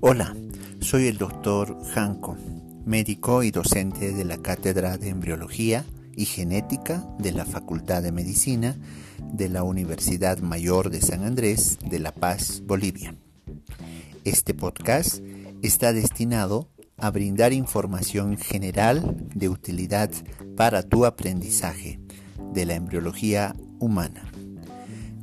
Hola, soy el doctor Janko, médico y docente de la Cátedra de Embriología y Genética de la Facultad de Medicina de la Universidad Mayor de San Andrés de La Paz, Bolivia. Este podcast está destinado a brindar información general de utilidad para tu aprendizaje de la embriología humana.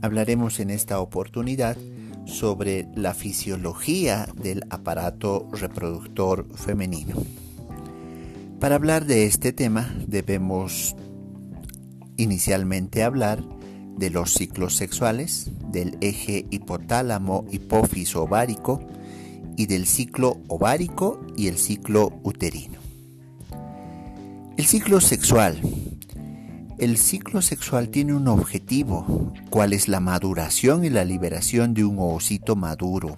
Hablaremos en esta oportunidad sobre la fisiología del aparato reproductor femenino. Para hablar de este tema debemos inicialmente hablar de los ciclos sexuales, del eje hipotálamo hipófiso ovárico y del ciclo ovárico y el ciclo uterino. El ciclo sexual. El ciclo sexual tiene un objetivo, cuál es la maduración y la liberación de un ovocito maduro.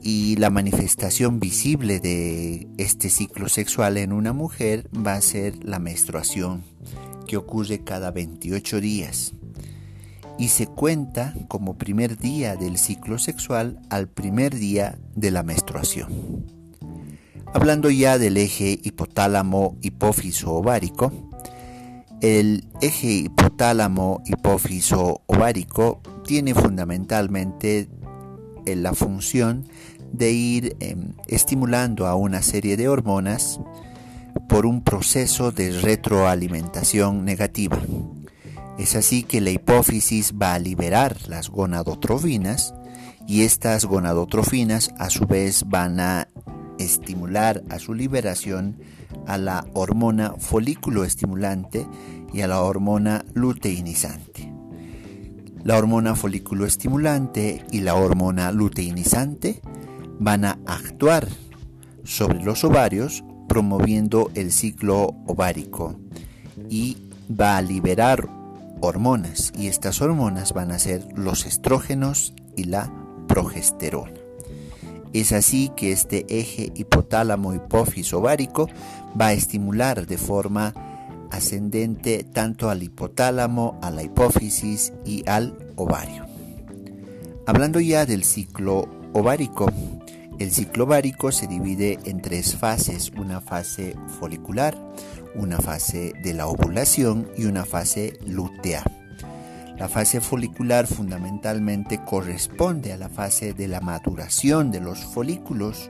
Y la manifestación visible de este ciclo sexual en una mujer va a ser la menstruación, que ocurre cada 28 días y se cuenta como primer día del ciclo sexual al primer día de la menstruación. Hablando ya del eje hipotálamo hipófiso ovárico, el eje hipotálamo hipófiso ovárico tiene fundamentalmente la función de ir em, estimulando a una serie de hormonas por un proceso de retroalimentación negativa. Es así que la hipófisis va a liberar las gonadotrofinas y estas gonadotrofinas a su vez van a estimular a su liberación a la hormona folículo estimulante y a la hormona luteinizante. La hormona folículo estimulante y la hormona luteinizante van a actuar sobre los ovarios promoviendo el ciclo ovárico y va a liberar hormonas y estas hormonas van a ser los estrógenos y la progesterona. Es así que este eje hipotálamo hipófiso ovárico va a estimular de forma ascendente tanto al hipotálamo, a la hipófisis y al ovario. Hablando ya del ciclo ovárico, el ciclo ovárico se divide en tres fases, una fase folicular, una fase de la ovulación y una fase lútea. La fase folicular fundamentalmente corresponde a la fase de la maduración de los folículos,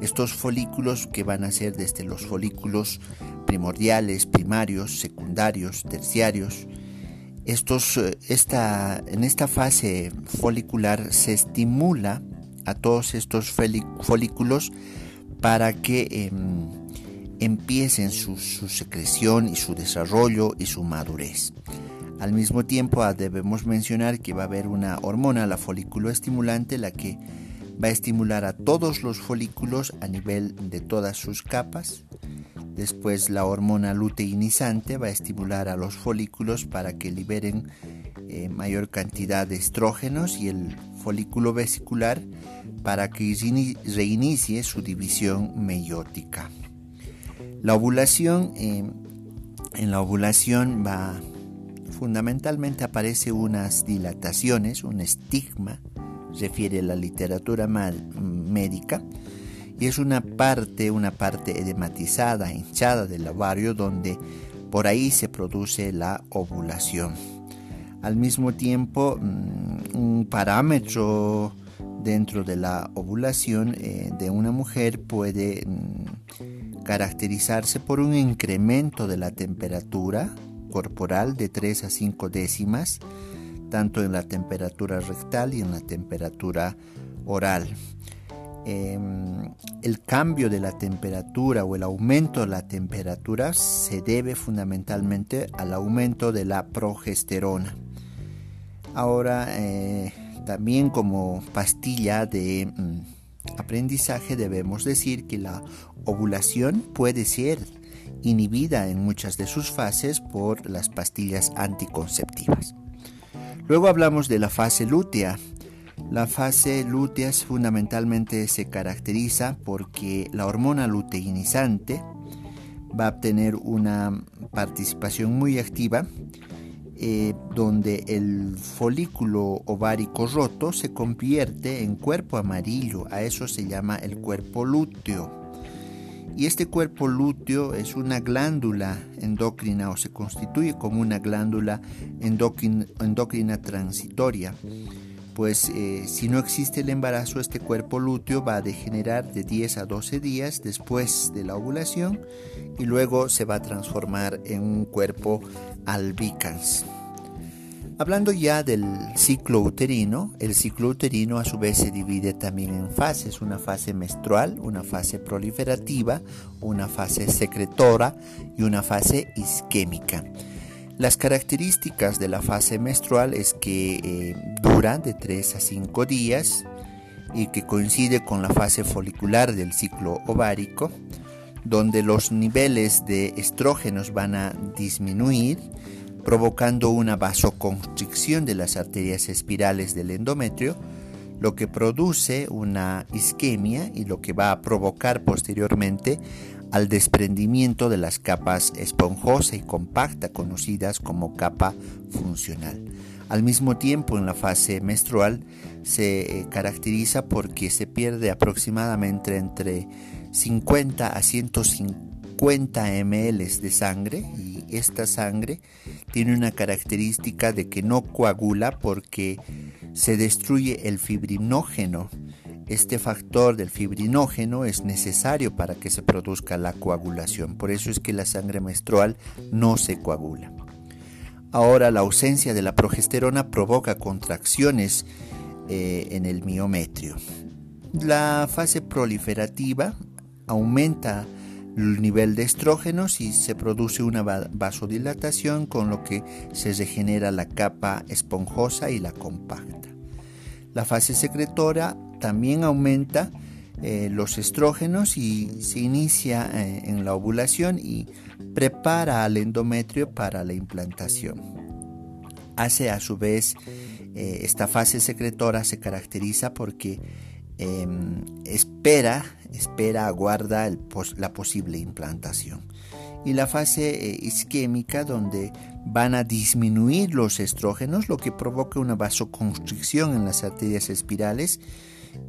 estos folículos que van a ser desde los folículos primordiales, primarios, secundarios, terciarios. Estos, eh, esta, en esta fase folicular se estimula a todos estos folículos para que em, empiecen su, secreción y su desarrollo y su madurez. Al mismo tiempo ah, debemos mencionar que va a haber una hormona, la folículo estimulante, la que va a estimular a todos los folículos a nivel de todas sus capas. Después la hormona luteinizante va a estimular a los folículos para que liberen eh, mayor cantidad de estrógenos y el folículo vesicular para que reinicie su división meiótica. La ovulación, eh, en la ovulación va fundamentalmente aparece unas dilataciones, un estigma, refiere a la literatura médica, y es una parte, una parte edematizada, hinchada del ovario, donde por ahí se produce la ovulación. Al mismo tiempo, mm, un parámetro dentro de la ovulación eh, de una mujer puede mm, caracterizarse por un incremento de la temperatura corporal de 3 a 5 décimas, tanto en la temperatura rectal y en la temperatura oral. Em, el cambio de la temperatura o el aumento de la temperatura se debe fundamentalmente al aumento de la progesterona. Ahora, eh, también como pastilla de mm, aprendizaje debemos decir que la ovulación puede ser inhibida en muchas de sus fases por las pastillas anticonceptivas. Luego hablamos de la fase lútea. La fase lútea fundamentalmente se caracteriza porque la hormona luteinizante va a obtener una participación muy activa eh, donde el folículo ovárico roto se convierte en cuerpo amarillo. A eso se llama el cuerpo lúteo. Y este cuerpo lúteo es una glándula endocrina o se constituye como una glándula endocrina, transitoria. Pues eh, si no existe el embarazo, este cuerpo lúteo va a degenerar de 10 a 12 días después de la ovulación y luego se va a transformar en un cuerpo albicans. Hablando ya del ciclo uterino, el ciclo uterino a su vez se divide también en fases, una fase menstrual, una fase proliferativa, una fase secretora y una fase isquémica. Las características de la fase menstrual es que eh, dura de 3 a 5 días y que coincide con la fase folicular del ciclo ovárico, donde los niveles de estrógenos van a disminuir provocando una vasoconstricción de las arterias espirales del endometrio, lo que produce una isquemia y lo que va a provocar posteriormente al desprendimiento de las capas esponjosa y compacta conocidas como capa funcional. Al mismo tiempo, en la fase menstrual se eh, caracteriza porque se pierde aproximadamente entre 50 a 150 ml de sangre y esta sangre tiene una característica de que no coagula porque se destruye el fibrinógeno. Este factor del fibrinógeno es necesario para que se produzca la coagulación. Por eso es que la sangre menstrual no se coagula. Ahora la ausencia de la progesterona provoca contracciones eh, en el miometrio. La fase proliferativa aumenta el nivel de estrógenos y se produce una vasodilatación con lo que se regenera la capa esponjosa y la compacta. La fase secretora también aumenta eh, los estrógenos y se inicia eh, en la ovulación y prepara al endometrio para la implantación. Hace a su vez, eh, esta fase secretora se caracteriza porque em, espera espera, aguarda la posible implantación. Y la fase eh, isquémica, donde van a disminuir los estrógenos, lo que provoca una vasoconstricción en las arterias espirales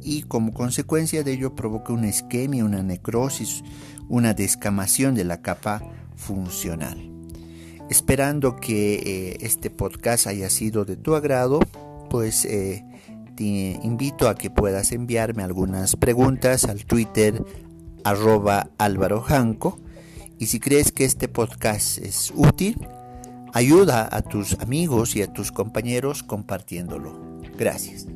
y como consecuencia de ello provoca una isquemia, una necrosis, una descamación de la capa funcional. Esperando que eh, este podcast haya sido de tu agrado, pues eh, te invito a que puedas enviarme algunas preguntas al Twitter arroba y si crees que este podcast es útil, ayuda a tus amigos y a tus compañeros compartiéndolo. Gracias.